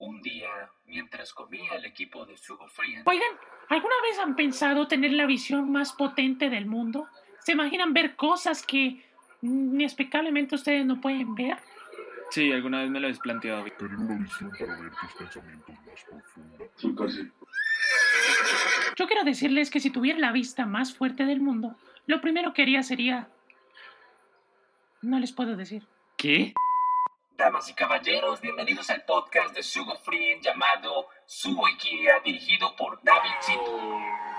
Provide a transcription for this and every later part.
Un día, mientras comía el equipo de Sugo Frien, Oigan, ¿alguna vez han pensado tener la visión más potente del mundo? ¿Se imaginan ver cosas que inexplicablemente ustedes no pueden ver? Sí, alguna vez me lo he planteado. Tener una visión para ver tus pensamientos más profundos. Yo quiero decirles que si tuviera la vista más fuerte del mundo, lo primero que haría sería... No les puedo decir. ¿Qué? Damas y caballeros, bienvenidos al podcast de Sugo Frien llamado Sugo Ikiria, dirigido por David Zito.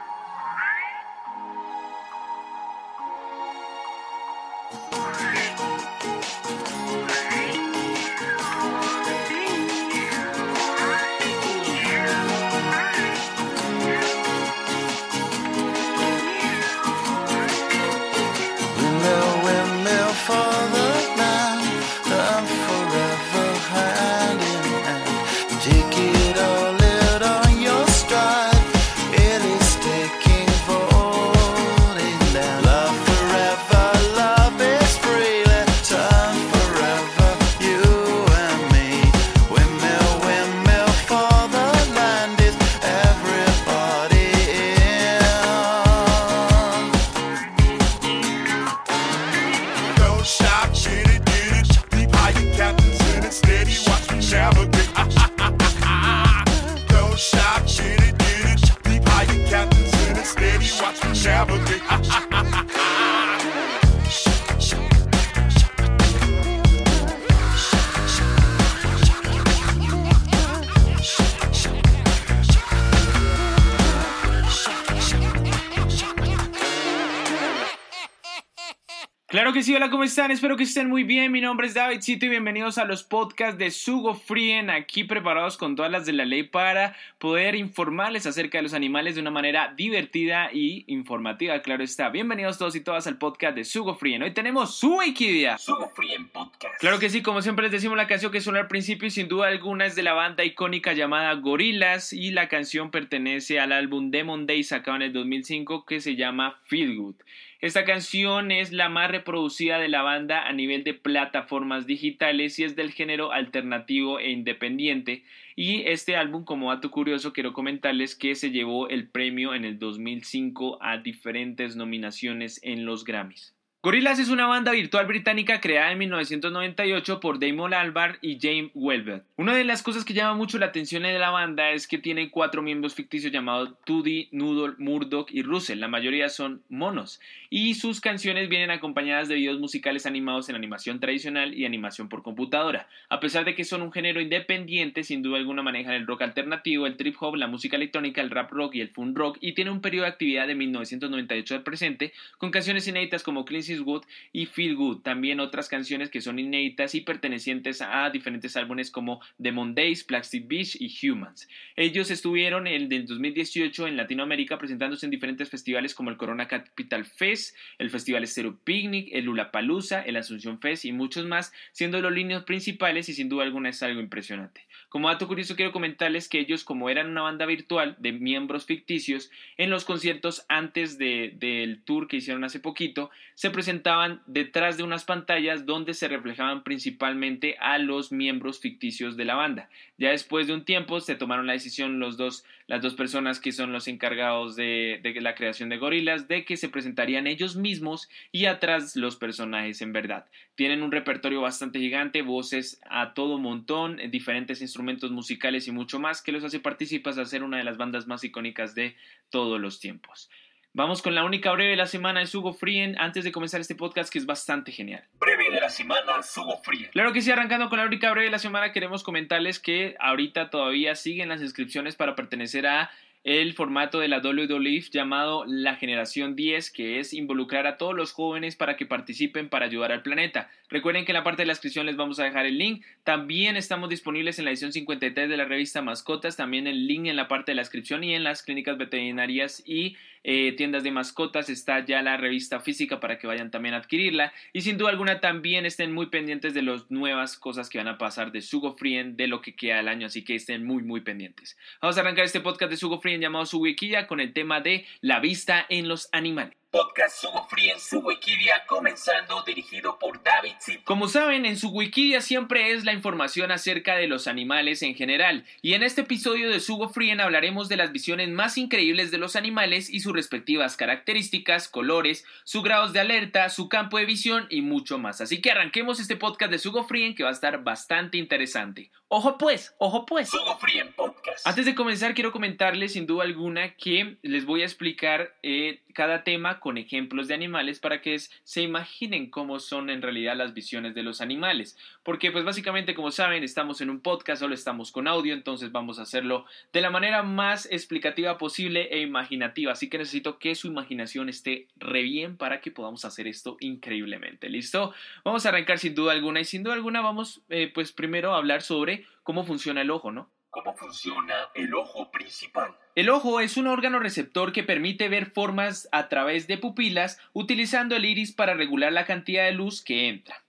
Que sí, hola, ¿cómo están? Espero que estén muy bien. Mi nombre es David Cito y bienvenidos a los podcasts de Sugo Frien, aquí preparados con todas las de la ley para poder informarles acerca de los animales de una manera divertida y informativa, claro está. Bienvenidos todos y todas al podcast de Sugo Frien. Hoy tenemos su Wikidia. Sugo Frien Podcast. Claro que sí, como siempre les decimos la canción que suena al principio y sin duda alguna es de la banda icónica llamada Gorillaz y la canción pertenece al álbum Demon Days sacado en el 2005 que se llama Feel Good. Esta canción es la más reproducida de la banda a nivel de plataformas digitales y es del género alternativo e independiente. Y este álbum, como dato curioso, quiero comentarles que se llevó el premio en el 2005 a diferentes nominaciones en los Grammys. Gorillaz es una banda virtual británica creada en 1998 por Damon Albarn y James Welbert. Una de las cosas que llama mucho la atención de la banda es que tiene cuatro miembros ficticios llamados Tuddy, Noodle, Murdoch y Russell. La mayoría son monos. Y sus canciones vienen acompañadas de videos musicales animados en animación tradicional y animación por computadora. A pesar de que son un género independiente, sin duda alguna manejan el rock alternativo, el trip hop, la música electrónica, el rap rock y el funk rock y tiene un periodo de actividad de 1998 al presente con canciones inéditas como Clean Is Good y Feel Good. También otras canciones que son inéditas y pertenecientes a diferentes álbumes como Demon Days, Plastic Beach y Humans. Ellos estuvieron en el del 2018 en Latinoamérica presentándose en diferentes festivales como el Corona Capital Fest, el Festival Stereo Picnic, el Lulapalooza, el Asunción Fest y muchos más, siendo los líneas principales y sin duda alguna es algo impresionante. Como dato curioso quiero comentarles que ellos como eran una banda virtual de miembros ficticios, en los conciertos antes de- del tour que hicieron hace poquito, se presentaban detrás de unas pantallas donde se reflejaban principalmente a los miembros ficticios de la banda. Ya después de un tiempo se tomaron la decisión los dos, las dos personas que son los encargados de, la creación de gorilas de que se presentarían ellos mismos y atrás los personajes en verdad. Tienen un repertorio bastante gigante, voces a todo montón, eh, diferentes instrumentos musicales y mucho más que los hace participas a ser una de las bandas más icónicas de todos los tiempos. Vamos con la única breve de la semana de Sugo Frien antes de comenzar este podcast que es bastante genial. Breve de la semana, Sugo Frien. Claro que sí, arrancando con la única breve de la semana, queremos comentarles que ahorita todavía siguen las inscripciones para pertenecer a el formato de la WWE llamado la generación 10, que es involucrar a todos los jóvenes para que participen para ayudar al planeta. Recuerden que en la parte de la inscripción les vamos a dejar el link. También estamos disponibles en la edición 53 de la revista Mascotas, también el link en la parte de la inscripción y en las clínicas veterinarias y eh, tiendas de mascotas está ya la revista física para que vayan también a adquirirla y sin duda alguna también estén muy pendientes de las nuevas cosas que van a pasar de Sugo Frien de lo que queda del año, así que estén muy muy pendientes. Vamos a arrancar este podcast de Sugo Frien llamado Ikiya con el tema de la vista en los animales. Podcast Sugo Free en su Wikidia, comenzando dirigido por David Zito. Como saben, en su Wikidia siempre es la información acerca de los animales en general, y en este episodio de Sugo Frien hablaremos de las visiones más increíbles de los animales y sus respectivas características, colores, sus grados de alerta, su campo de visión y mucho más. Así que arranquemos este podcast de Sugo Frien que va a estar bastante interesante. Ojo pues, ojo pues. En podcast. Antes de comenzar, quiero comentarles sin duda alguna que les voy a explicar eh, cada tema con ejemplos de animales para que se imaginen cómo son en realidad las visiones de los animales. Porque pues básicamente, como saben, estamos en un podcast, solo estamos con audio, entonces vamos a hacerlo de la manera más explicativa posible e imaginativa. Así que necesito que su imaginación esté re bien para que podamos hacer esto increíblemente. ¿Listo? Vamos a arrancar sin duda alguna y sin duda alguna vamos eh, pues primero a hablar sobre cómo funciona el ojo, ¿no? ¿Cómo funciona el ojo principal? El ojo es un órgano receptor que permite ver formas a través de pupilas utilizando el iris para regular la cantidad de luz que entra.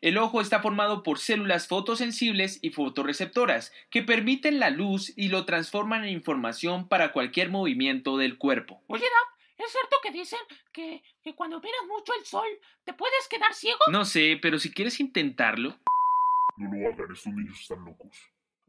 El ojo está formado por células fotosensibles y fotorreceptoras que permiten la luz y lo transforman en información para cualquier movimiento del cuerpo. Oye, Dab, ¿es cierto que dicen que, que cuando miras mucho el sol te puedes quedar ciego? No sé, pero si quieres intentarlo. No lo hagan, estos niños están locos.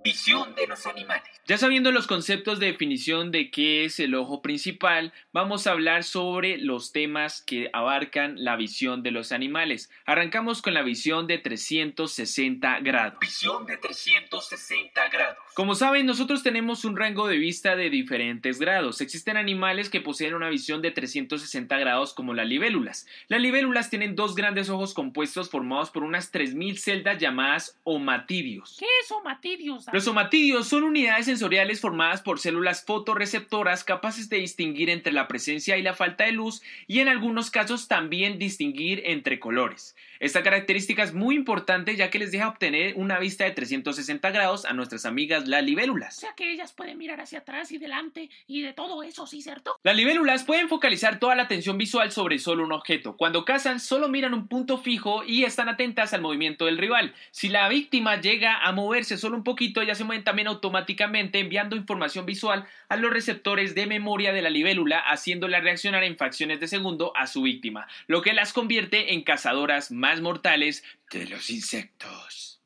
Visión de los animales. Ya sabiendo los conceptos de definición de qué es el ojo principal, vamos a hablar sobre los temas que abarcan la visión de los animales. Arrancamos con la visión de 360 grados. Visión de 360 grados. Como saben, nosotros tenemos un rango de vista de diferentes grados. Existen animales que poseen una visión de 360 grados como las libélulas. Las libélulas tienen dos grandes ojos compuestos formados por unas 3.000 celdas llamadas omatidios. ¿Qué es omatidios? Los somatidios son unidades sensoriales formadas por células fotorreceptoras capaces de distinguir entre la presencia y la falta de luz y en algunos casos también distinguir entre colores. Esta característica es muy importante ya que les deja obtener una vista de 360 grados a nuestras amigas las O libélulas. sea que ellas pueden mirar hacia atrás y delante y de todo eso, ¿sí, cierto? Las libélulas pueden focalizar toda la atención visual sobre solo un objeto. Cuando cazan, solo miran un punto fijo y están atentas al movimiento del rival. Si la víctima llega a moverse solo un poquito, ellas se mueven también automáticamente enviando información visual a los receptores de memoria de la libélula, haciéndola reaccionar en fracciones de segundo a su víctima, lo que las convierte en cazadoras más mortales de los insectos.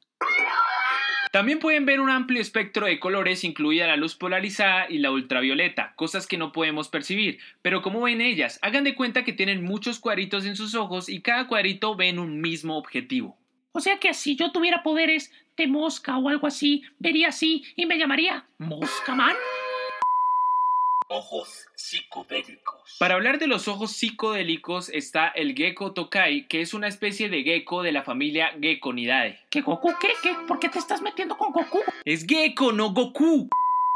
También pueden ver un amplio espectro de colores, incluida la luz polarizada y la ultravioleta, cosas que no podemos percibir. Pero como ven ellas, hagan de cuenta que tienen muchos cuadritos en sus ojos y cada cuadrito ven un mismo objetivo. O sea que si yo tuviera poderes de mosca o algo así, vería así y me llamaría Moscaman. Ojos psicodélicos. Para hablar de los ojos psicodélicos está el gecko tokai, que es una especie de gecko de la familia Gekkonidae. ¿Qué Goku? ¿Qué? ¿Qué? ¿Por qué te estás metiendo con Goku? Es gecko, no Goku.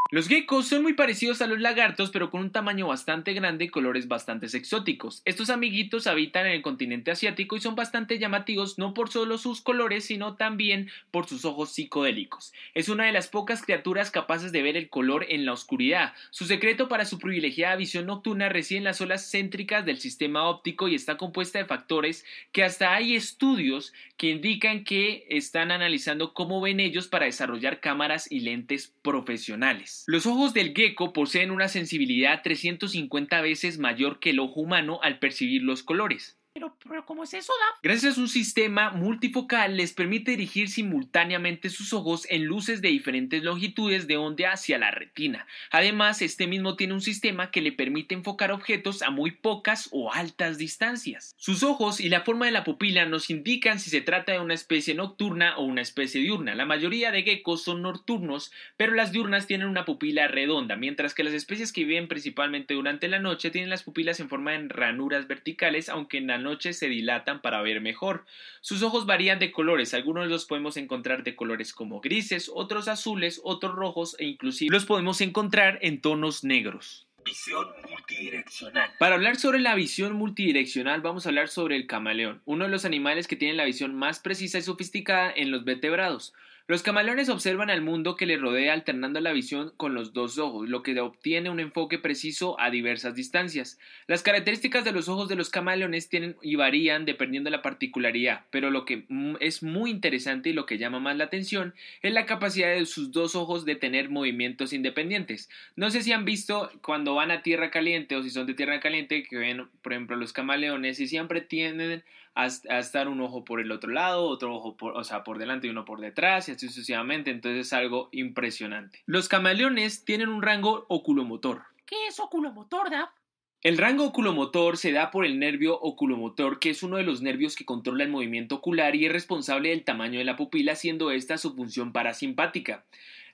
Los geckos son muy parecidos a los lagartos, pero con un tamaño bastante grande y colores bastante exóticos. Estos amiguitos habitan en el continente asiático y son bastante llamativos no por solo sus colores, sino también por sus ojos psicodélicos. Es una de las pocas criaturas capaces de ver el color en la oscuridad. Su secreto para su privilegiada visión nocturna reside en las olas céntricas del sistema óptico y está compuesta de factores que hasta hay estudios que indican que están analizando cómo ven ellos para desarrollar cámaras y lentes profesionales. Los ojos del gecko poseen una sensibilidad 350 veces mayor que el ojo humano al percibir los colores. Pero, ¿cómo es eso? Gracias a un sistema multifocal les permite dirigir simultáneamente sus ojos en luces de diferentes longitudes de onda hacia la retina. Además, este mismo tiene un sistema que le permite enfocar objetos a muy pocas o altas distancias. Sus ojos y la forma de la pupila nos indican si se trata de una especie nocturna o una especie diurna. La mayoría de geckos son nocturnos, pero las diurnas tienen una pupila redonda, mientras que las especies que viven principalmente durante la noche tienen las pupilas en forma de ranuras verticales, aunque en la noche se dilatan para ver mejor. Sus ojos varían de colores, algunos los podemos encontrar de colores como grises, otros azules, otros rojos e inclusive los podemos encontrar en tonos negros. Visión multidireccional. Para hablar sobre la visión multidireccional vamos a hablar sobre el camaleón, uno de los animales que tiene la visión más precisa y sofisticada en los vertebrados. Los camaleones observan al mundo que les rodea alternando la visión con los dos ojos, lo que obtiene un enfoque preciso a diversas distancias. Las características de los ojos de los camaleones tienen y varían dependiendo de la particularidad, pero lo que es muy interesante y lo que llama más la atención es la capacidad de sus dos ojos de tener movimientos independientes. No sé si han visto cuando van a tierra caliente o si son de tierra caliente que ven, por ejemplo, los camaleones y siempre tienden a, a estar un ojo por el otro lado, otro ojo por, o sea, por delante y uno por detrás y así sucesivamente, entonces es algo impresionante. Los camaleones tienen un rango oculomotor. ¿Qué es oculomotor, Dab? El rango oculomotor se da por el nervio oculomotor, que es uno de los nervios que controla el movimiento ocular y es responsable del tamaño de la pupila, siendo esta su función parasimpática.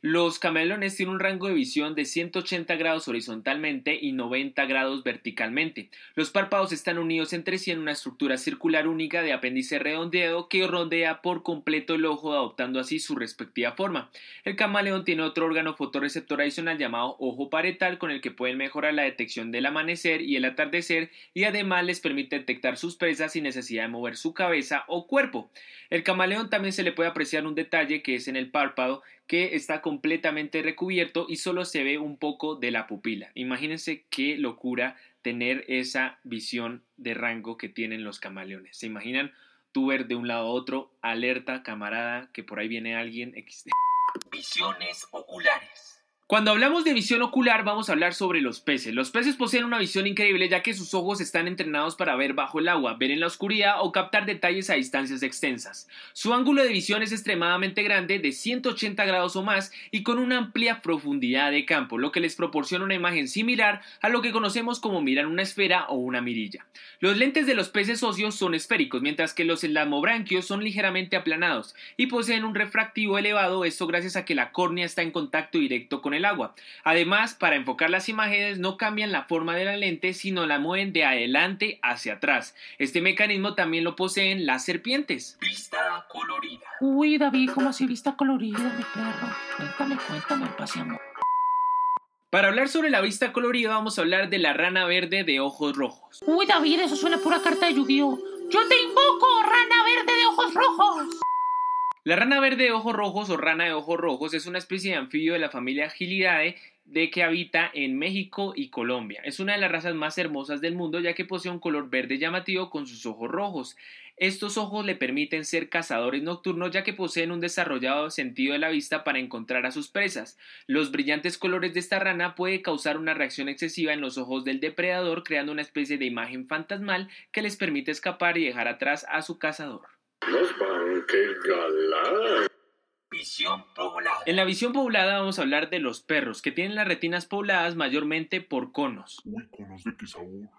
Los camaleones tienen un rango de visión de 180 grados horizontalmente y 90 grados verticalmente. Los párpados están unidos entre sí en una estructura circular única de apéndice redondeado que rodea por completo el ojo, adoptando así su respectiva forma. El camaleón tiene otro órgano fotorreceptor adicional llamado ojo paretal con el que pueden mejorar la detección del amanecer y el atardecer y además les permite detectar sus presas sin necesidad de mover su cabeza o cuerpo. El camaleón también se le puede apreciar un detalle que es en el párpado que está completamente recubierto y solo se ve un poco de la pupila. Imagínense qué locura tener esa visión de rango que tienen los camaleones. ¿Se imaginan tú ver de un lado a otro, alerta, camarada, que por ahí viene alguien? Visiones oculares. Cuando hablamos de visión ocular vamos a hablar sobre los peces. Los peces poseen una visión increíble ya que sus ojos están entrenados para ver bajo el agua, ver en la oscuridad o captar detalles a distancias extensas. Su ángulo de visión es extremadamente grande, de 180 grados o más, y con una amplia profundidad de campo, lo que les proporciona una imagen similar a lo que conocemos como mirar una esfera o una mirilla. Los lentes de los peces óseos son esféricos, mientras que los elamobranquios son ligeramente aplanados y poseen un refractivo elevado, esto gracias a que la córnea está en contacto directo con el agua. Además, para enfocar las imágenes no cambian la forma de la lente, sino la mueven de adelante hacia atrás. Este mecanismo también lo poseen las serpientes. Vista colorida. Uy, David, ¿cómo así vista colorida, mi perro? Cuéntame, cuéntame, paseamos. Para hablar sobre la vista colorida vamos a hablar de la rana verde de ojos rojos. Uy, David, eso suena a pura carta de Yu-Gi-Oh! ¡Yo te invoco, rana verde de ojos rojos! La rana verde de ojos rojos o rana de ojos rojos es una especie de anfibio de la familia Gilidae de que habita en México y Colombia. Es una de las razas más hermosas del mundo ya que posee un color verde llamativo con sus ojos rojos. Estos ojos le permiten ser cazadores nocturnos ya que poseen un desarrollado sentido de la vista para encontrar a sus presas. Los brillantes colores de esta rana puede causar una reacción excesiva en los ojos del depredador creando una especie de imagen fantasmal que les permite escapar y dejar atrás a su cazador. Galán. Visión poblada. En la visión poblada vamos a hablar de los perros, que tienen las retinas pobladas mayormente por conos. Uy, conos de qué sabor.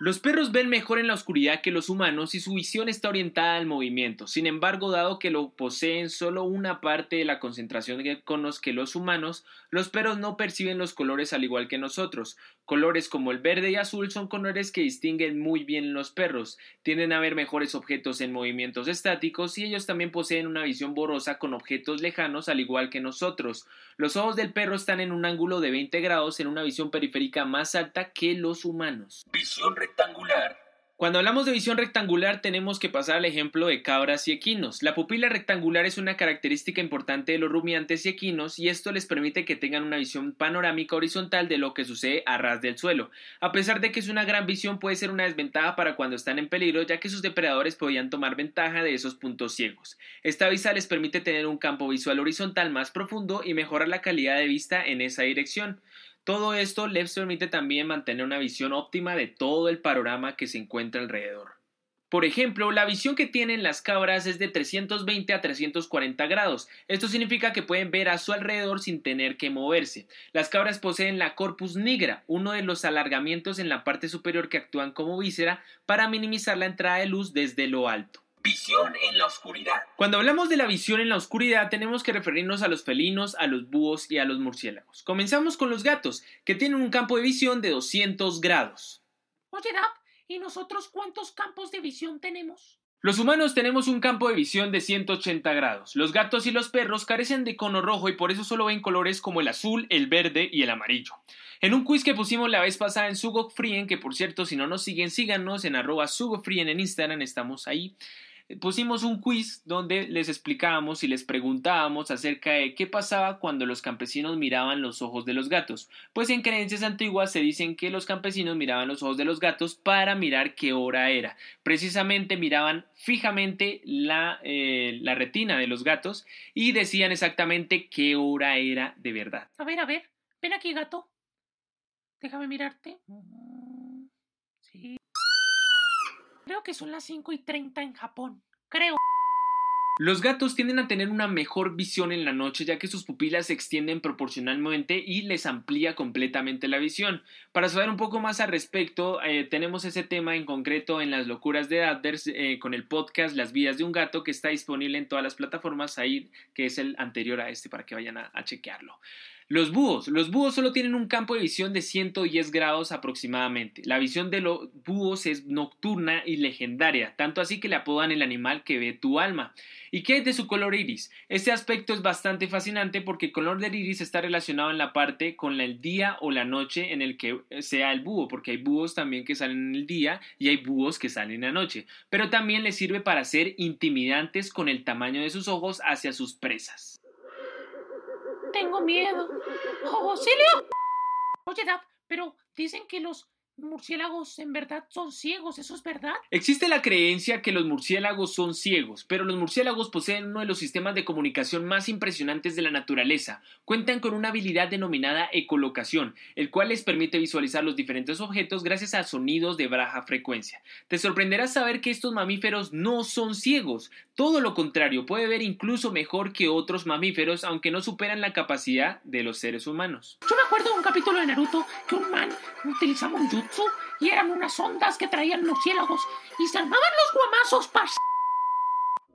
Los perros ven mejor en la oscuridad que los humanos y su visión está orientada al movimiento. Sin embargo, dado que lo poseen solo una parte de la concentración de conos que los humanos, los perros no perciben los colores al igual que nosotros. Colores como el verde y azul son colores que distinguen muy bien los perros. Tienden a ver mejores objetos en movimientos estáticos y ellos también poseen una visión borrosa con objetos lejanos al igual que nosotros. Los ojos del perro están en un ángulo de 20 grados en una visión periférica más alta que los humanos. Visión rectangular. Cuando hablamos de visión rectangular tenemos que pasar al ejemplo de cabras y equinos. La pupila rectangular es una característica importante de los rumiantes y equinos y esto les permite que tengan una visión panorámica horizontal de lo que sucede a ras del suelo. A pesar de que es una gran visión puede ser una desventaja para cuando están en peligro ya que sus depredadores podrían tomar ventaja de esos puntos ciegos. Esta vista les permite tener un campo visual horizontal más profundo y mejorar la calidad de vista en esa dirección. Todo esto les permite también mantener una visión óptima de todo el panorama que se encuentra alrededor. Por ejemplo, la visión que tienen las cabras es de 320 a 340 grados. Esto significa que pueden ver a su alrededor sin tener que moverse. Las cabras poseen la corpus nigra, uno de los alargamientos en la parte superior que actúan como víscera para minimizar la entrada de luz desde lo alto. Visión en la oscuridad. Cuando hablamos de la visión en la oscuridad tenemos que referirnos a los felinos, a los búhos y a los murciélagos. Comenzamos con los gatos, que tienen un campo de visión de 200 grados. Oye, Dab, ¿y nosotros cuántos campos de visión tenemos? Los humanos tenemos un campo de visión de 180 grados. Los gatos y los perros carecen de cono rojo y por eso solo ven colores como el azul, el verde y el amarillo. En un quiz que pusimos la vez pasada en Sugofrien, que por cierto si no nos siguen síganos en arroba Sugofrien en Instagram, estamos ahí. Pusimos un quiz donde les explicábamos y les preguntábamos acerca de qué pasaba cuando los campesinos miraban los ojos de los gatos. Pues en creencias antiguas se dicen que los campesinos miraban los ojos de los gatos para mirar qué hora era. Precisamente miraban fijamente la, eh, la retina de los gatos y decían exactamente qué hora era de verdad. A ver, a ver. Ven aquí, gato. Déjame mirarte. Mm, Sí. Creo que son las 5 y 30 en Japón. Creo. Los gatos tienden a tener una mejor visión en la noche ya que sus pupilas se extienden proporcionalmente y les amplía completamente la visión. Para saber un poco más al respecto, eh, tenemos ese tema en concreto en las locuras de Adders eh, con el podcast Las vidas de un gato que está disponible en todas las plataformas ahí, que es el anterior a este para que vayan a, a chequearlo. Los búhos. Los búhos solo tienen un campo de visión de 110 grados aproximadamente. La visión de los búhos es nocturna y legendaria, tanto así que le apodan el animal que ve tu alma. ¿Y qué es de su color iris? Este aspecto es bastante fascinante porque el color del iris está relacionado en la parte con el día o la noche en el que sea el búho, porque hay búhos también que salen en el día y hay búhos que salen en la noche. Pero también les sirve para ser intimidantes con el tamaño de sus ojos hacia sus presas. Tengo miedo. ¡Oh, ¡Auxilio! Oye, Dab, pero dicen que los murciélagos en verdad son ciegos. ¿Eso es verdad? Existe la creencia que los murciélagos son ciegos, pero los murciélagos poseen uno de los sistemas de comunicación más impresionantes de la naturaleza. Cuentan con una habilidad denominada ecolocación, el cual les permite visualizar los diferentes objetos gracias a sonidos de baja frecuencia. Te sorprenderá saber que estos mamíferos no son ciegos, todo lo contrario, puede ver incluso mejor que otros mamíferos, aunque no superan la capacidad de los seres humanos. Yo me acuerdo de un capítulo de Naruto que un man utilizaba un y eran unas ondas que traían murciélagos y se armaban los guamazos, parce.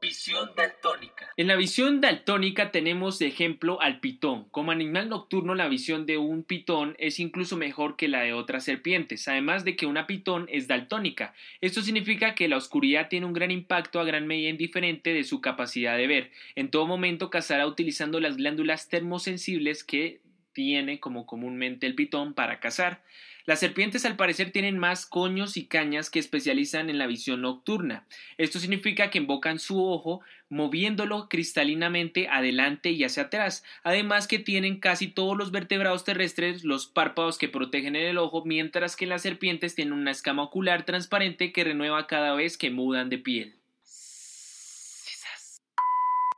Visión daltónica. En la visión daltónica tenemos de ejemplo al pitón. Como animal nocturno, la visión de un pitón es incluso mejor que la de otras serpientes, además de que una pitón es daltónica. Esto significa que la oscuridad tiene un gran impacto a gran medida indiferente de su capacidad de ver. En todo momento cazará utilizando las glándulas termosensibles que tiene como comúnmente el pitón para cazar. Las serpientes al parecer tienen más coños y cañas que especializan en la visión nocturna. Esto significa que invocan su ojo moviéndolo cristalinamente adelante y hacia atrás. Además que tienen casi todos los vertebrados terrestres los párpados que protegen el ojo, mientras que las serpientes tienen una escama ocular transparente que renueva cada vez que mudan de piel.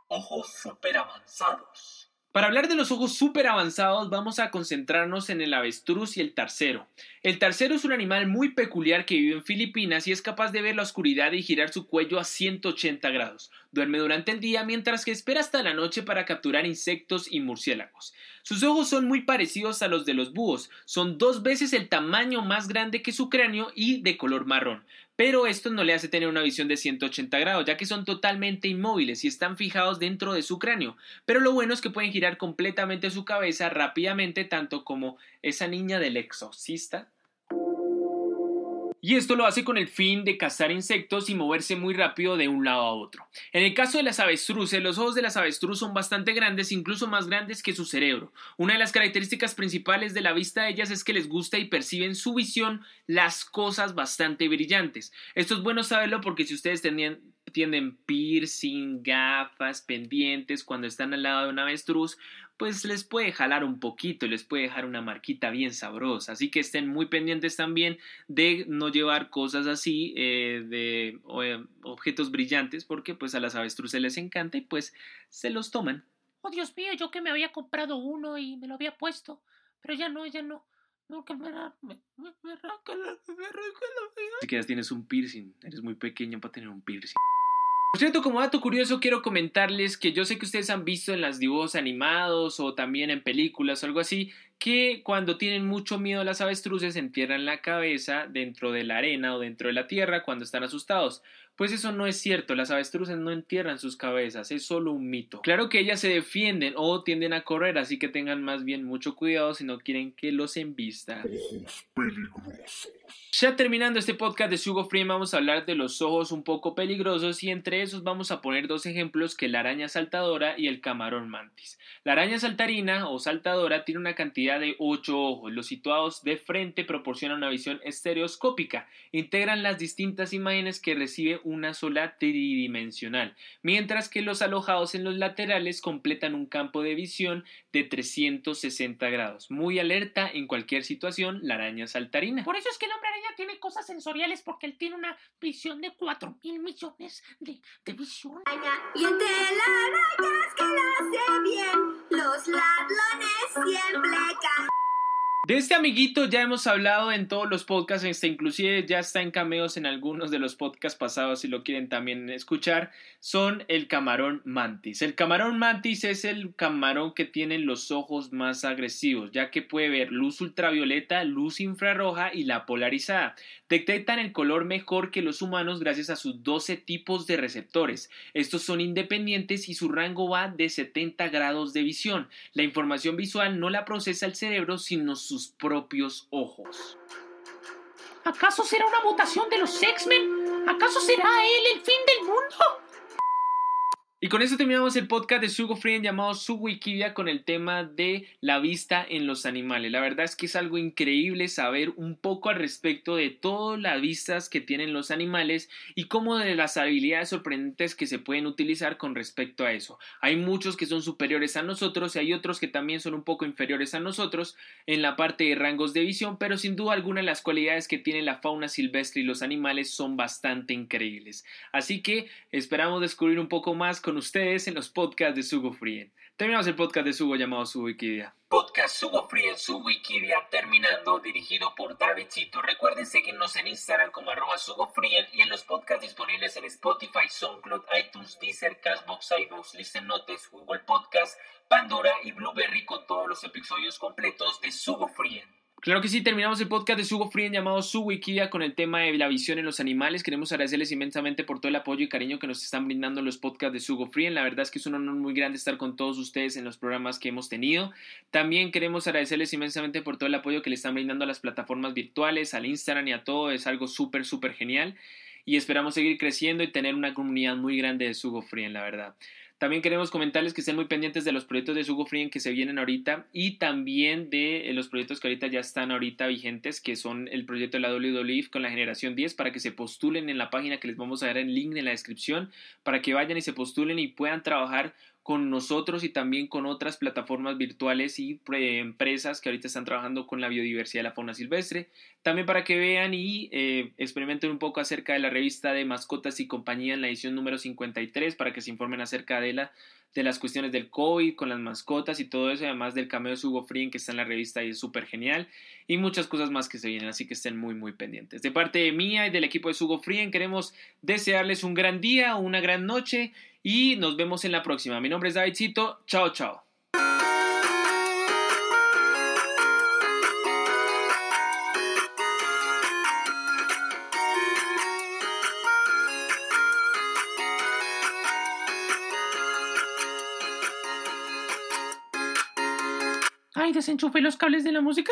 Ojos super avanzados. Para hablar de los ojos súper avanzados vamos a concentrarnos en el avestruz y el tarcero. El tarcero es un animal muy peculiar que vive en Filipinas y es capaz de ver la oscuridad y girar su cuello a 180 grados. Duerme durante el día mientras que espera hasta la noche para capturar insectos y murciélagos. Sus ojos son muy parecidos a los de los búhos, son dos veces el tamaño más grande que su cráneo y de color marrón. Pero esto no le hace tener una visión de 180 grados, ya que son totalmente inmóviles y están fijados dentro de su cráneo. Pero lo bueno es que pueden girar completamente su cabeza rápidamente, tanto como esa niña del exorcista. Y esto lo hace con el fin de cazar insectos y moverse muy rápido de un lado a otro. En el caso de las avestruces, los ojos de las avestruz son bastante grandes, incluso más grandes que su cerebro. Una de las características principales de la vista de ellas es que les gusta y perciben su visión las cosas bastante brillantes. Esto es bueno saberlo porque si ustedes tenían, tienen piercing, gafas, pendientes cuando están al lado de un avestruz, pues les puede jalar un poquito, les puede dejar una marquita bien sabrosa. Así que estén muy pendientes también de no llevar cosas así eh, de o, eh, objetos brillantes porque pues a las avestruces les encanta y pues se los toman. Oh, Dios mío, yo que me había comprado uno y me lo había puesto. Pero ya no, ya no. No, que me, arran- me, me, me arranca la, me arranca la vida. Si quieres tienes un piercing, eres muy pequeño para tener un piercing. Por cierto, como dato curioso, quiero comentarles que yo sé que ustedes han visto en los dibujos animados o también en películas o algo así, que cuando tienen mucho miedo las avestruces entierran la cabeza dentro de la arena o dentro de la tierra cuando están asustados. Pues eso no es cierto, las avestruces no entierran sus cabezas, es solo un mito. Claro que ellas se defienden o tienden a correr, así que tengan más bien mucho cuidado si no quieren que los embista. Ojos peligrosos. Ya terminando este podcast de Sugo Free, vamos a hablar de los ojos un poco peligrosos y entre esos vamos a poner dos ejemplos que la araña saltadora y el camarón mantis. La araña saltarina o saltadora tiene una cantidad de ocho ojos. Los situados de frente proporcionan una visión estereoscópica. Integran las distintas imágenes que recibe una sola tridimensional, mientras que los alojados en los laterales completan un campo de visión de 360 grados. Muy alerta en cualquier situación, la araña saltarina. Por eso es que el hombre araña tiene cosas sensoriales porque él tiene una visión de 4 mil millones de, de visión. Y entre las que la hace bien, los ladrones siempre again. De este amiguito ya hemos hablado en todos los podcasts, este, inclusive ya está en cameos en algunos de los podcasts pasados si lo quieren también escuchar, son el camarón mantis. El camarón mantis es el camarón que tiene los ojos más agresivos, ya que puede ver luz ultravioleta, luz infrarroja y la polarizada. Detectan el color mejor que los humanos gracias a sus 12 tipos de receptores. Estos son independientes y su rango va de 70 grados de visión. La información visual no la procesa el cerebro, sino propios ojos. ¿Acaso será una mutación de los X-Men? ¿Acaso será él el fin del mundo? Y con eso terminamos el podcast de Sugo Free llamado Su Wikidia con el tema de la vista en los animales. La verdad es que es algo increíble saber un poco al respecto de todas las vistas que tienen los animales y cómo de las habilidades sorprendentes que se pueden utilizar con respecto a eso. Hay muchos que son superiores a nosotros y hay otros que también son un poco inferiores a nosotros en la parte de rangos de visión, pero sin duda alguna las cualidades que tiene la fauna silvestre y los animales son bastante increíbles. Así que esperamos descubrir un poco más con ustedes en los podcasts de Sugo Frien. Terminamos el podcast de Sugo llamado Su Wikidia. Podcast Sugo Free en su Wikidia terminando, dirigido por Davidcito. Recuerden seguirnos en Instagram como arroba Sugo Free y en los podcasts disponibles en Spotify, SoundCloud, iTunes, Deezer, Castbox, iVoox, Listen Notes, Google Podcast, Pandora y Blueberry con todos los episodios completos de Sugo Free. Claro que sí, terminamos el podcast de Sugo Frien llamado Su Wikidia con el tema de la visión en los animales. Queremos agradecerles inmensamente por todo el apoyo y cariño que nos están brindando los podcasts de Sugo Frien. La verdad es que es un honor muy grande estar con todos ustedes en los programas que hemos tenido. También queremos agradecerles inmensamente por todo el apoyo que le están brindando a las plataformas virtuales, al Instagram y a todo. Es algo súper, súper genial. Y esperamos seguir creciendo y tener una comunidad muy grande de Sugo Frien, la verdad. También queremos comentarles que estén muy pendientes de los proyectos de Sugo Free que se vienen ahorita y también de eh, los proyectos que ahorita ya están ahorita vigentes, que son el proyecto de la WWE con la generación 10 para que se postulen en la página que les vamos a dar el link en la descripción para que vayan y se postulen y puedan trabajar con nosotros y también con otras plataformas virtuales y eh, empresas que ahorita están trabajando con la biodiversidad de la fauna silvestre. También para que vean y eh, experimenten un poco acerca de la revista de mascotas y compañía en la edición número 53 para que se informen acerca de la de las cuestiones del COVID con las mascotas y todo eso, además del cameo de Hugo Frien que está en la revista y es súper genial, y muchas cosas más que se vienen, así que estén muy muy pendientes. De parte mía y del equipo de Hugo Frien queremos desearles un gran día, una gran noche y nos vemos en la próxima. Mi nombre es Davidcito, chao chao. Ay, desenchufé los cables de la música.